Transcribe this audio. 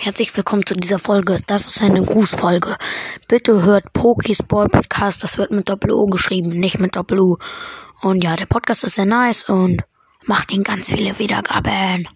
Herzlich willkommen zu dieser Folge. Das ist eine Grußfolge. Bitte hört Pokis Ball Podcast. Das wird mit Doppel-O geschrieben, nicht mit Doppel-U. Und ja, der Podcast ist sehr nice und macht ihn ganz viele Wiedergaben.